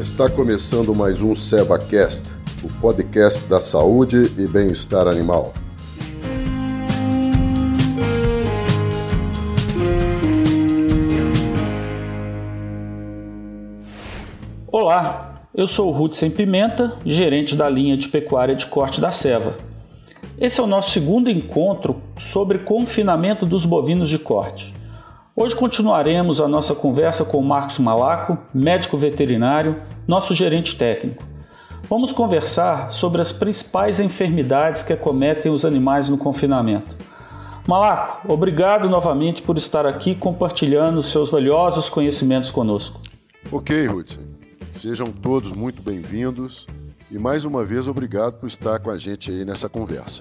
Está começando mais um SevaCast, o podcast da saúde e bem-estar animal. Olá, eu sou o Sem Pimenta, gerente da linha de pecuária de corte da Seva. Esse é o nosso segundo encontro sobre confinamento dos bovinos de corte. Hoje continuaremos a nossa conversa com o Marcos Malaco, médico veterinário, nosso gerente técnico. Vamos conversar sobre as principais enfermidades que acometem os animais no confinamento. Malaco, obrigado novamente por estar aqui compartilhando seus valiosos conhecimentos conosco. Ok, Hudson. Sejam todos muito bem-vindos e mais uma vez obrigado por estar com a gente aí nessa conversa.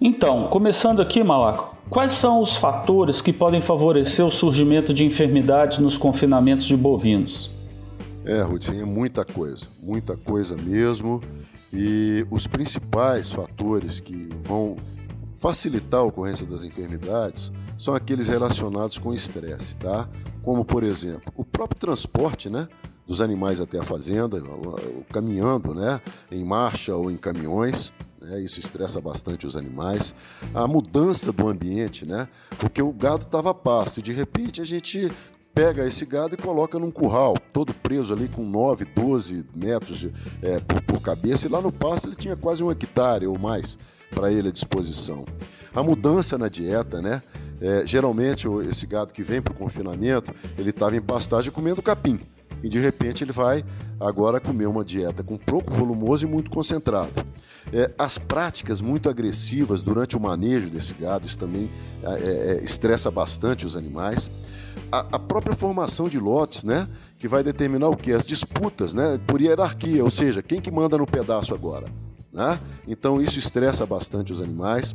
Então, começando aqui, Malaco, quais são os fatores que podem favorecer o surgimento de enfermidades nos confinamentos de bovinos? É, Ruth, é muita coisa, muita coisa mesmo. E os principais fatores que vão facilitar a ocorrência das enfermidades são aqueles relacionados com estresse, tá? Como, por exemplo, o próprio transporte, né? Dos animais até a fazenda, caminhando, né? Em marcha ou em caminhões né? isso estressa bastante os animais. A mudança do ambiente, né? porque o gado estava pasto e de repente a gente pega esse gado e coloca num curral, todo preso ali com 9, 12 metros de, é, por, por, cabeça, e lá no pasto ele tinha quase um hectare ou mais para ele à disposição. A mudança na dieta, né? É, geralmente esse gado que vem para o confinamento, ele estava em pastagem comendo capim e de repente ele vai agora comer uma dieta com pouco volumoso e muito concentrada. É, as práticas muito agressivas durante o manejo desse gado, isso também é, é, é, estressa bastante os animais. A, a, própria formação de lotes, né, que vai determinar o que? As disputas, né, por hierarquia, ou seja, quem que manda no pedaço agora? Né? Então isso estressa bastante os animais.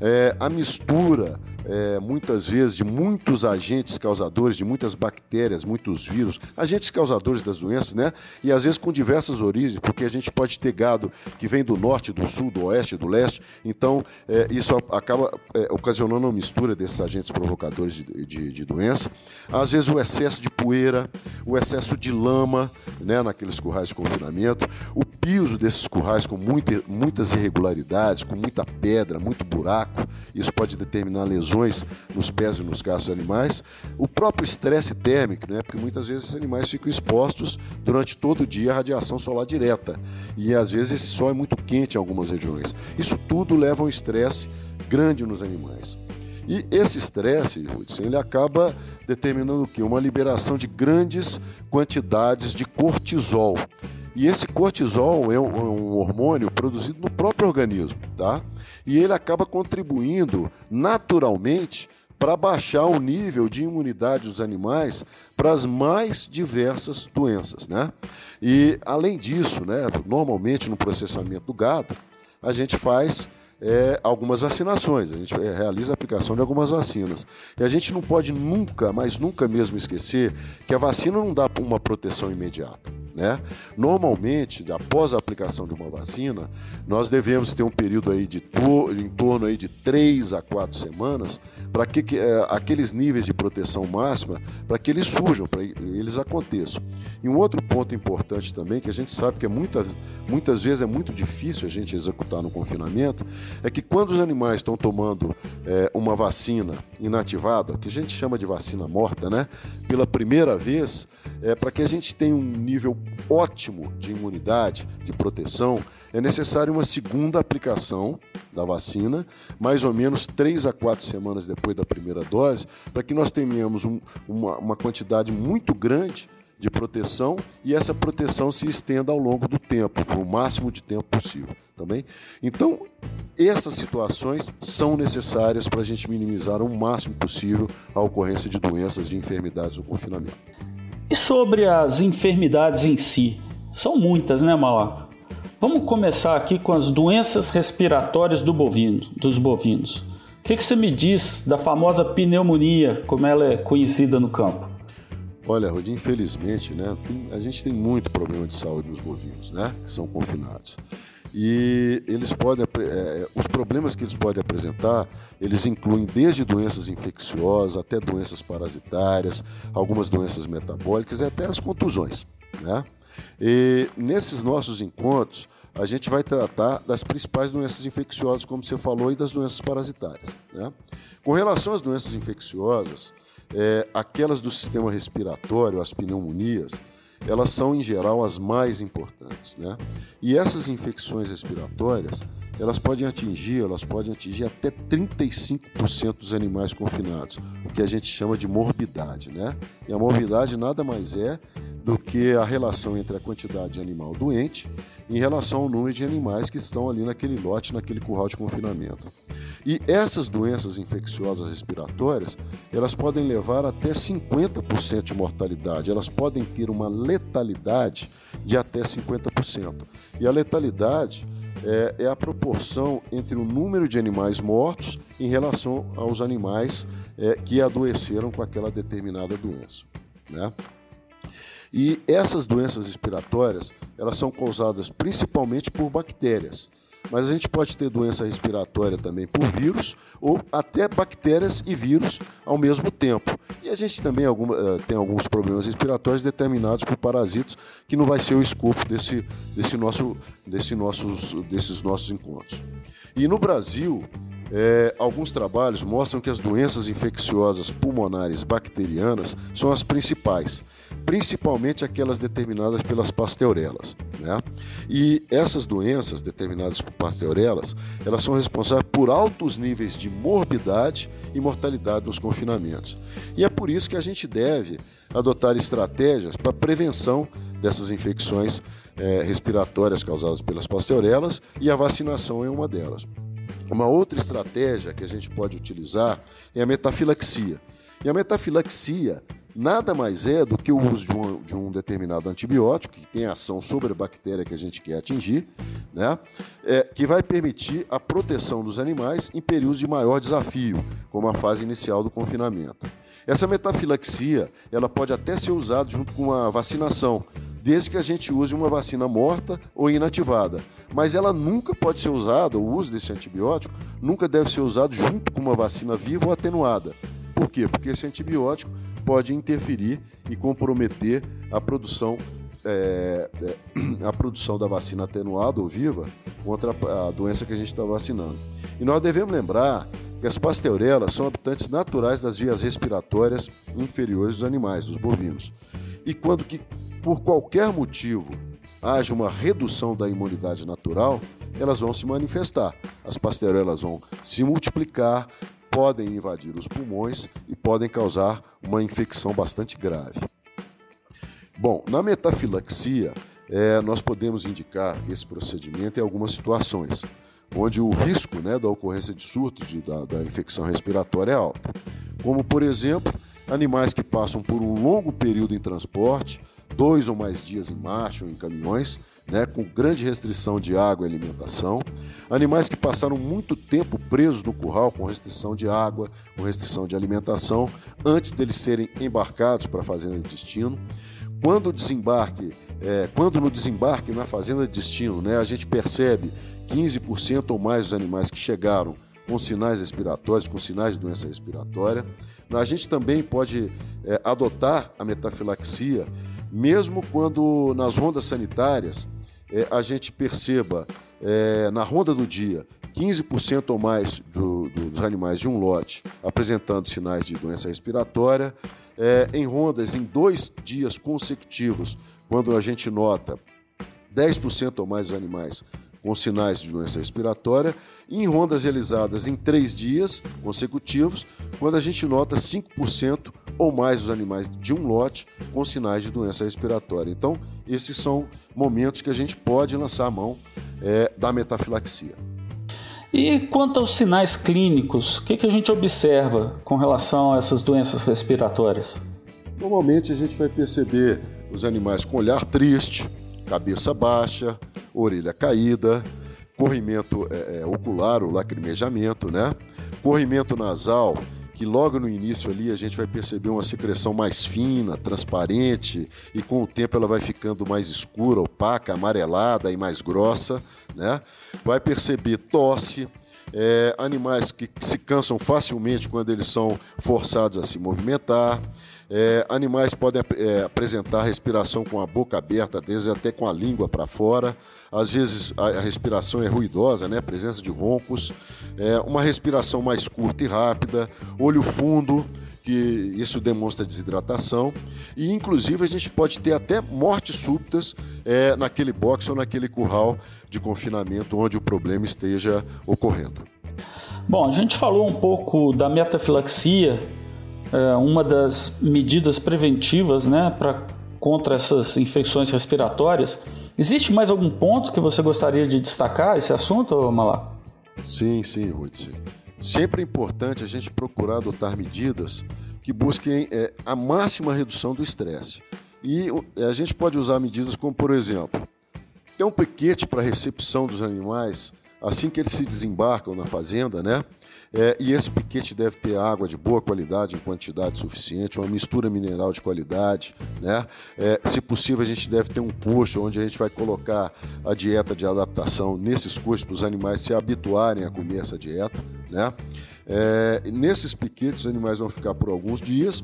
É, a mistura é, muitas vezes de muitos agentes causadores, de muitas bactérias, muitos vírus, agentes causadores das doenças, né? E às vezes com diversas origens, porque a gente pode ter gado que vem do norte, do sul, do oeste, do leste. Então, é, isso acaba é, ocasionando uma mistura desses agentes provocadores de, de, de, doença. Às vezes o excesso de poeira, o excesso de lama, né? Naqueles currais de confinamento, o piso desses currais com muita, muitas irregularidades, com muita pedra, muito buraco. Isso pode determinar lesões lesões nos pés e nos gastos dos animais, o próprio estresse térmico, né? porque muitas vezes esses animais ficam expostos durante todo o dia à radiação solar direta e às vezes esse sol é muito quente em algumas regiões. Isso tudo leva a um estresse grande nos animais. E esse estresse, Hudson, ele acaba determinando o quê? Uma liberação de grandes quantidades de cortisol. E esse cortisol é um, é um, hormônio produzido no próprio organismo, tá? E ele acaba contribuindo naturalmente para baixar o nível de imunidade dos animais para as mais diversas doenças, né? E além disso, né, normalmente no processamento do gado, a gente faz é, algumas vacinações, a gente realiza a aplicação de algumas vacinas. E a gente não pode nunca, mas nunca mesmo esquecer que a vacina não dá uma proteção imediata. Né? Normalmente, após a aplicação de uma vacina, nós devemos ter um período aí de em torno aí de 3 a 4 semanas para que, que é, aqueles níveis de proteção máxima para que eles surjam, para eles aconteçam. E um outro ponto importante também, que a gente sabe que é muitas, muitas vezes é muito difícil a gente executar no confinamento, é que quando os animais estão tomando é, uma vacina inativada, que a gente chama de vacina morta, né? pela primeira vez, é, para que a gente tenha um nível ótimo de imunidade, de proteção, é necessário uma segunda aplicação da vacina, mais ou menos três a quatro semanas depois da primeira dose, para que nós tenhamos um, uma, uma quantidade muito grande de proteção e essa proteção se estenda ao longo do tempo, por o máximo de tempo possível. Também. Tá então, essas situações são necessárias para a gente minimizar o máximo possível a ocorrência de doenças, de enfermidades no confinamento. E sobre as enfermidades em si? São muitas, né, Malaco? Vamos começar aqui com as doenças respiratórias do bovino, dos bovinos. O que, que você me diz da famosa pneumonia, como ela é conhecida no campo? Olha, Rodi, infelizmente, né, a gente tem muito problema de saúde nos bovinos, né, que são confinados. E eles podem, é, os problemas que eles podem apresentar, eles incluem desde doenças infecciosas até doenças parasitárias, algumas doenças metabólicas e até as contusões, né? E nesses nossos encontros, a gente vai tratar das principais doenças infecciosas, como você falou, e das doenças parasitárias. Né? Com relação às doenças infecciosas, é, aquelas do sistema respiratório, as pneumonias, elas são em geral as mais importantes, né? E essas infecções respiratórias, elas podem atingir, elas podem atingir até 35% dos animais confinados, o que a gente chama de morbidade, né? E a morbidade nada mais é do que a relação entre a quantidade de animal doente em relação ao número de animais que estão ali naquele lote, naquele curral de confinamento. E essas doenças infecciosas respiratórias, elas podem levar até 50% de mortalidade, elas podem ter uma letalidade de até 50%. E a letalidade é, é, a proporção entre o número de animais mortos em relação aos animais é, que adoeceram com aquela determinada doença. Né? E essas doenças respiratórias, elas são causadas principalmente por bactérias. Mas a gente pode ter doença respiratória também por vírus ou até bactérias e vírus ao mesmo tempo. E a gente também eh, tem alguns problemas respiratórios determinados por parasitas, que não vai ser o escopo desse, desse nosso, desse nossos, desses nossos encontros. E no Brasil, é, alguns trabalhos mostram que as doenças infecciosas pulmonares bacterianas são as principais, principalmente aquelas determinadas pelas pasteurelas. Né? E essas doenças determinadas por pasteurelas, elas são responsáveis por altos níveis de morbidade e mortalidade nos confinamentos. E é por isso que a gente deve adotar estratégias para prevenção dessas infecções é, respiratórias causadas pelas pasteurelas e a vacinação é uma delas. Uma outra estratégia que a gente pode utilizar é a metafilaxia. E a metafilaxia nada mais é do que o uso de um, de um, determinado antibiótico que tem ação sobre a bactéria que a gente quer atingir, né? É, que vai permitir a proteção dos animais em períodos de maior desafio, como a fase inicial do confinamento. Essa metafilaxia ela pode até ser usada junto com a vacinação, desde que a gente use uma vacina morta ou inativada. Mas ela nunca pode ser usada, o uso desse antibiótico nunca deve ser usado junto com uma vacina viva ou atenuada. Por quê? Porque esse antibiótico pode interferir e comprometer a produção é, é, a produção da vacina atenuada ou viva contra a doença que a gente está vacinando. E nós devemos lembrar que as pasteurelas são habitantes naturais das vias respiratórias inferiores dos animais, dos bovinos. E quando que por qualquer motivo haja uma redução da imunidade natural, elas vão se manifestar. As pasteurelas vão se multiplicar, podem invadir os pulmões e podem causar uma infecção bastante grave. Bom, na metafilaxia, é, nós podemos indicar esse procedimento em algumas situações, onde o risco né, da ocorrência de surto de, da, da infecção respiratória é alto. Como, por exemplo, animais que passam por um longo período em transporte, dois ou mais dias em marcha ou em caminhões, né, com grande restrição de água e alimentação. Animais que passaram muito tempo presos no curral, com restrição de água, com restrição de alimentação, antes deles serem embarcados para a fazenda de destino. Quando desembarque, é, quando no desembarque na fazenda de destino, né, a gente percebe 15% ou mais dos animais que chegaram com sinais respiratórios, com sinais de doença respiratória. A gente também pode é, adotar a metafilaxia mesmo quando nas rondas sanitárias é, a gente perceba é, na ronda do dia 15% ou mais do, do, dos animais de um lote apresentando sinais de doença respiratória, é, em rondas em dois dias consecutivos, quando a gente nota 10% ou mais dos animais com sinais de doença respiratória, em rondas realizadas em três dias consecutivos, quando a gente nota 5% ou mais dos animais de um lote com sinais de doença respiratória. Então, esses são momentos que a gente pode lançar a mão é, da metafilaxia. E quanto aos sinais clínicos, o que, que a gente observa com relação a essas doenças respiratórias? Normalmente a gente vai perceber os animais com olhar triste, cabeça baixa, orelha caída, corrimento é, é, ocular, o lacrimejamento, né? Corrimento nasal, que logo no início ali a gente vai perceber uma secreção mais fina, transparente, e com o tempo ela vai ficando mais escura, opaca, amarelada e mais grossa, né? Vai perceber tosse, é, animais que se cansam facilmente quando eles são forçados a se movimentar, É, animais podem é, apresentar respiração com a boca aberta, às vezes até com a língua para fora. Às vezes a, respiração é ruidosa, né? presença de roncos. É, uma respiração mais curta e rápida, olho fundo, que isso demonstra desidratação. E inclusive a gente pode ter até mortes súbitas é, naquele box ou naquele curral de confinamento onde o problema esteja ocorrendo. Bom, a gente falou um pouco da metafilaxia é, uma das medidas preventivas né, pra, contra essas infecções respiratórias. Existe mais algum ponto que você gostaria de destacar esse assunto, Malá? Sim, sim, Ruth. Sempre é importante a gente procurar adotar medidas que busquem é, a máxima redução do estresse. E a gente pode usar medidas como, por exemplo, ter um piquete para recepção dos animais assim que eles se desembarcam na fazenda, né? É, e esse piquete deve ter água de boa qualidade, em quantidade suficiente, uma mistura mineral de qualidade. Né? É, se possível, a gente deve ter um coxo onde a gente vai colocar a dieta de adaptação nesses coxos para os animais se habituarem a comer essa dieta. Né? É, nesses piquetes, os animais vão ficar por alguns dias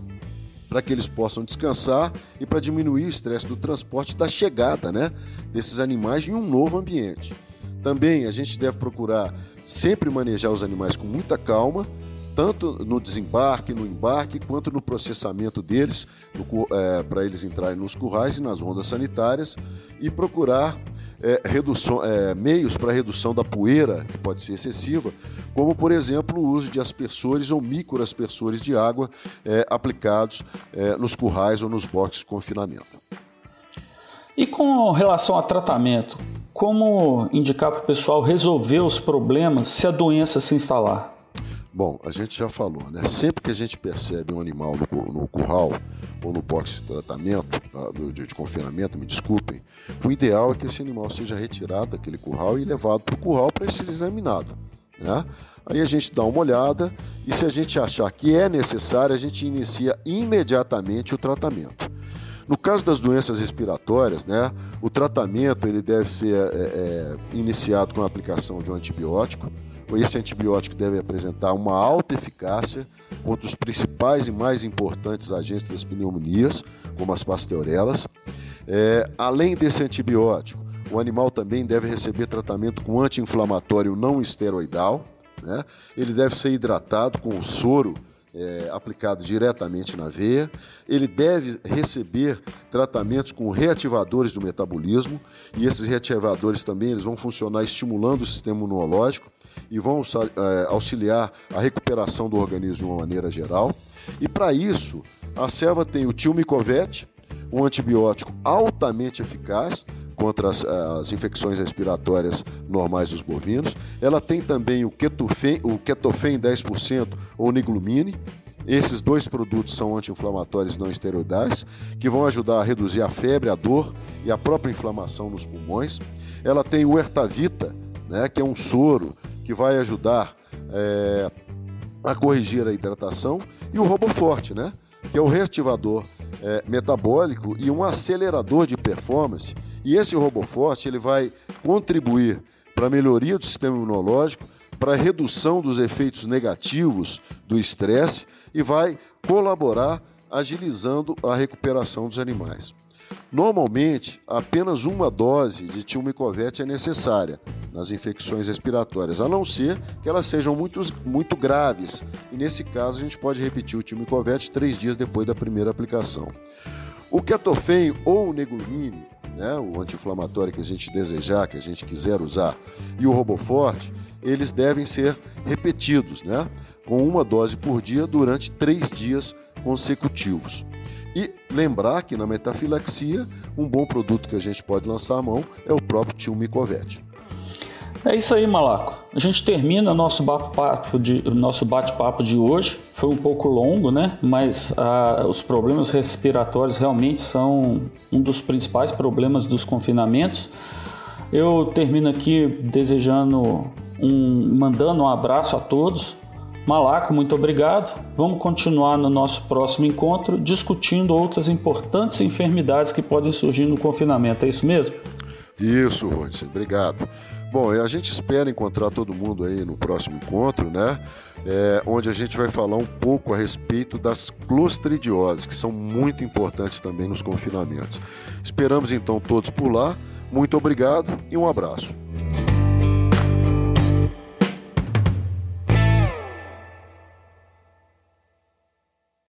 para que eles possam descansar e para diminuir o estresse do transporte da chegada né, desses animais em um novo ambiente. Também a gente deve procurar sempre manejar os animais com muita calma, tanto no desembarque, no embarque, quanto no processamento deles, é, para eles entrarem nos currais e nas rondas sanitárias, e procurar é, redução, é, meios para redução da poeira, que pode ser excessiva, como, por exemplo, o uso de aspersores ou microaspersores de água é, aplicados é, nos currais ou nos boxes de confinamento. E com relação a tratamento, como indicar para o pessoal resolver os problemas se a doença se instalar? Bom, a gente já falou, né? Sempre que a gente percebe um animal no, no curral ou no box de tratamento, ah, de, de confinamento, me desculpem, o ideal é que esse animal seja retirado daquele curral e levado para o curral para ser examinado. Né? Aí a gente dá uma olhada e se a gente achar que é necessário, a gente inicia imediatamente o tratamento. No caso das doenças respiratórias, né, o tratamento ele deve ser é, é, iniciado com a aplicação de um antibiótico. Esse antibiótico deve apresentar uma alta eficácia contra os principais e mais importantes agentes das pneumonias, como as pasteurelas. É, além desse antibiótico, o animal também deve receber tratamento com anti-inflamatório não esteroidal. Né? Ele deve ser hidratado com o soro é, aplicado diretamente na veia. Ele deve receber tratamentos com reativadores do metabolismo e esses reativadores também eles vão funcionar estimulando o sistema imunológico e vão é, auxiliar a recuperação do organismo de uma maneira geral. E para isso, a selva tem o tilmicovete, um antibiótico altamente eficaz, contra as, as, infecções respiratórias normais dos bovinos. Ela tem também o Ketofen, o Ketofen 10% ou Niglumine. Esses dois produtos são anti-inflamatórios não esteroidais que vão ajudar a reduzir a febre, a dor e a própria inflamação nos pulmões. Ela tem o Ertavita, né, que é um soro que vai ajudar é, a corrigir a hidratação, e o Roboforte, né, que é o reativador é, metabólico e um acelerador de performance e esse robô forte ele vai contribuir para a melhoria do sistema imunológico, para a redução dos efeitos negativos do estresse e vai colaborar agilizando a recuperação dos animais. Normalmente, apenas uma dose de tilmicovete é necessária nas infecções respiratórias, a não ser que elas sejam muito, muito graves. E nesse caso, a gente pode repetir o tilmicovete três dias depois da primeira aplicação. O ketofen ou o negumine né, o anti-inflamatório que a gente desejar, que a gente quiser usar, e o Roboforte, eles devem ser repetidos, né, com uma dose por dia durante três dias consecutivos. E lembrar que na metafilaxia, um bom produto que a gente pode lançar à mão é o próprio Tilmicovete. É isso aí, Malaco. A gente termina nosso bate-papo de, nosso bate-papo de hoje. Foi um pouco longo, né? Mas ah, os problemas respiratórios realmente são um dos principais problemas dos confinamentos. Eu termino aqui desejando um, mandando um abraço a todos. Malaco, muito obrigado. Vamos continuar no nosso próximo encontro discutindo outras importantes enfermidades que podem surgir no confinamento. É isso mesmo? Isso, Rony. Obrigado. Bom, a gente espera encontrar todo mundo aí no próximo encontro, né? É, onde a gente vai falar um pouco a respeito das clostridioses, que são muito importantes também nos confinamentos. Esperamos então todos por lá. Muito obrigado e um abraço.